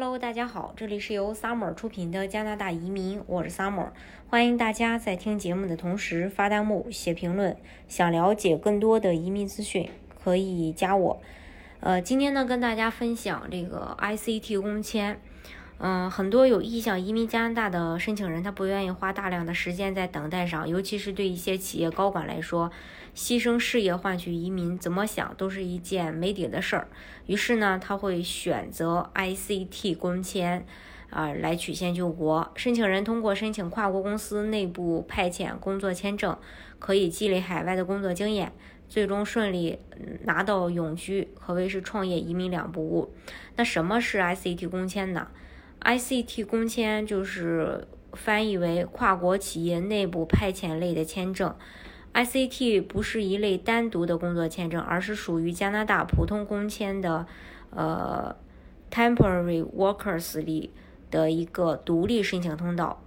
Hello，大家好，这里是由 Summer 出品的加拿大移民，我是 Summer，欢迎大家在听节目的同时发弹幕、写评论。想了解更多的移民资讯，可以加我。呃，今天呢，跟大家分享这个 ICT 工签。嗯，很多有意向移民加拿大的申请人，他不愿意花大量的时间在等待上，尤其是对一些企业高管来说，牺牲事业换取移民，怎么想都是一件没底的事儿。于是呢，他会选择 ICT 工签啊来曲线救国。申请人通过申请跨国公司内部派遣工作签证，可以积累海外的工作经验，最终顺利拿到永居，可谓是创业移民两不误。那什么是 ICT 工签呢？ICT 工签就是翻译为跨国企业内部派遣类的签证。ICT 不是一类单独的工作签证，而是属于加拿大普通工签的呃 Temporary Workers 里的一个独立申请通道。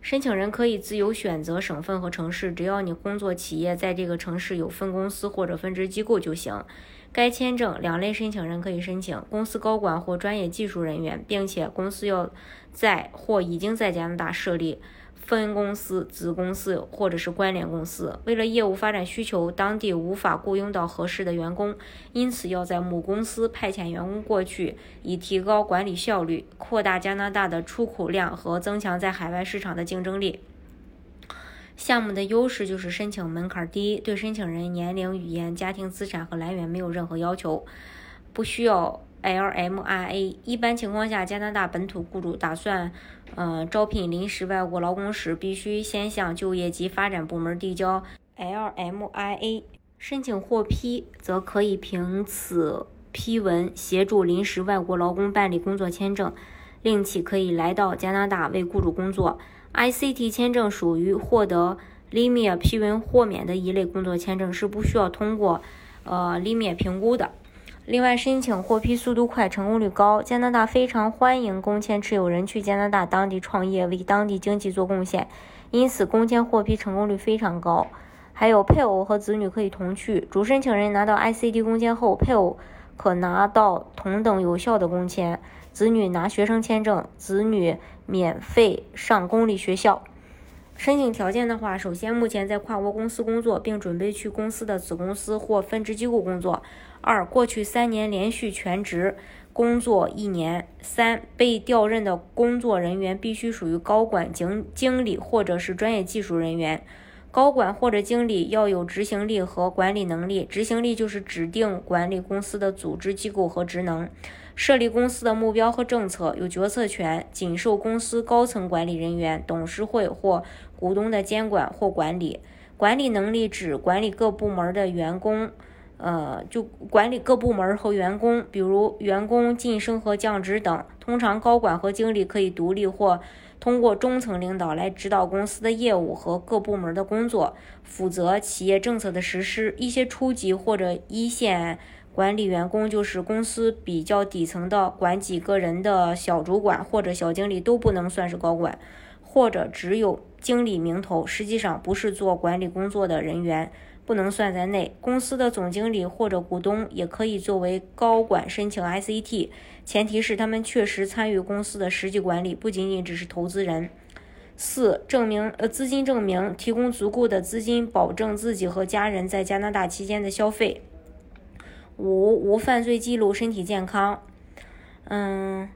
申请人可以自由选择省份和城市，只要你工作企业在这个城市有分公司或者分支机构就行。该签证两类申请人可以申请：公司高管或专业技术人员，并且公司要在或已经在加拿大设立分公司、子公司或者是关联公司。为了业务发展需求，当地无法雇佣到合适的员工，因此要在母公司派遣员工过去，以提高管理效率、扩大加拿大的出口量和增强在海外市场的竞争力。项目的优势就是申请门槛低，对申请人年龄、语言、家庭资产和来源没有任何要求，不需要 LMIA。一般情况下，加拿大本土雇主打算呃招聘临时外国劳工时，必须先向就业及发展部门递交 LMIA。申请获批，则可以凭此批文协助临时外国劳工办理工作签证，令其可以来到加拿大为雇主工作。ICT 签证属于获得 LIMIA 批文豁免的一类工作签证，是不需要通过呃 LIMIA 评估的。另外，申请获批速度快，成功率高。加拿大非常欢迎工签持有人去加拿大当地创业，为当地经济做贡献，因此工签获批成功率非常高。还有配偶和子女可以同去。主申请人拿到 ICT 工签后，配偶可拿到同等有效的工签。子女拿学生签证，子女免费上公立学校。申请条件的话，首先目前在跨国公司工作，并准备去公司的子公司或分支机构工作。二、过去三年连续全职工作一年。三、被调任的工作人员必须属于高管、经经理或者是专业技术人员。高管或者经理要有执行力和管理能力。执行力就是指定管理公司的组织机构和职能。设立公司的目标和政策，有决策权，仅受公司高层管理人员、董事会或股东的监管或管理。管理能力指管理各部门的员工，呃，就管理各部门和员工，比如员工晋升和降职等。通常，高管和经理可以独立或通过中层领导来指导公司的业务和各部门的工作，负责企业政策的实施。一些初级或者一线。管理员工就是公司比较底层的管几个人的小主管或者小经理都不能算是高管，或者只有经理名头，实际上不是做管理工作的人员，不能算在内。公司的总经理或者股东也可以作为高管申请 ICT，前提是他们确实参与公司的实际管理，不仅仅只是投资人。四、证明呃资金证明，提供足够的资金保证自己和家人在加拿大期间的消费。五无犯罪记录，身体健康。嗯，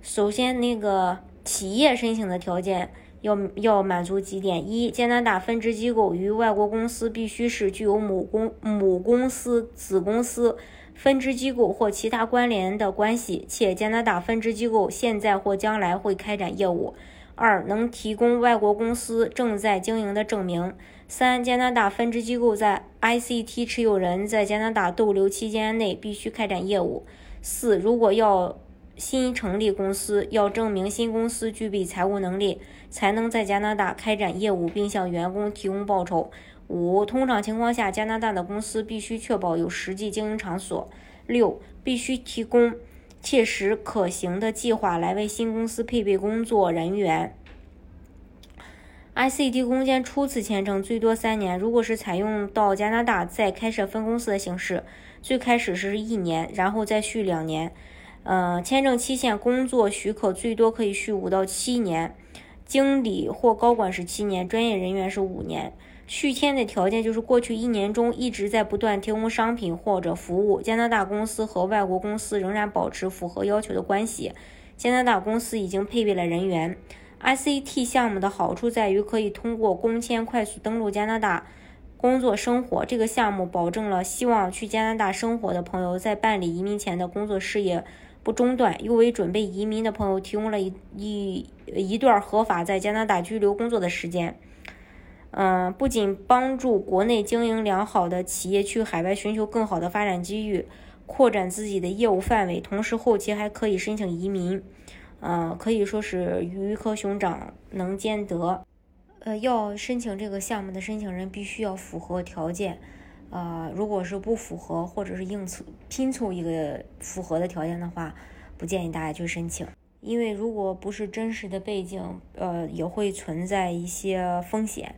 首先那个企业申请的条件要要满足几点：一，加拿大分支机构与外国公司必须是具有母公母公司、子公司、分支机构或其他关联的关系，且加拿大分支机构现在或将来会开展业务。二，能提供外国公司正在经营的证明。三、加拿大分支机构在 ICT 持有人在加拿大逗留期间内必须开展业务。四、如果要新成立公司，要证明新公司具备财务能力，才能在加拿大开展业务并向员工提供报酬。五、通常情况下，加拿大的公司必须确保有实际经营场所。六、必须提供切实可行的计划来为新公司配备工作人员。ICT 空间初次签证最多三年，如果是采用到加拿大再开设分公司的形式，最开始是一年，然后再续两年。呃，签证期限工作许可最多可以续五到七年，经理或高管是七年，专业人员是五年。续签的条件就是过去一年中一直在不断提供商品或者服务，加拿大公司和外国公司仍然保持符合要求的关系。加拿大公司已经配备了人员。ICT 项目的好处在于可以通过工签快速登陆加拿大工作生活。这个项目保证了希望去加拿大生活的朋友在办理移民前的工作事业。不中断，又为准备移民的朋友提供了一一一段合法在加拿大居留工作的时间。嗯，不仅帮助国内经营良好的企业去海外寻求更好的发展机遇，扩展自己的业务范围，同时后期还可以申请移民。嗯，可以说是鱼和熊掌能兼得。呃，要申请这个项目的申请人必须要符合条件。呃，如果是不符合，或者是硬凑拼凑一个符合的条件的话，不建议大家去申请，因为如果不是真实的背景，呃，也会存在一些风险，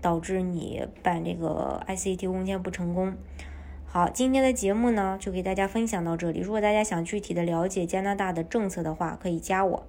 导致你办这个 ICT 工签不成功。好，今天的节目呢，就给大家分享到这里。如果大家想具体的了解加拿大的政策的话，可以加我。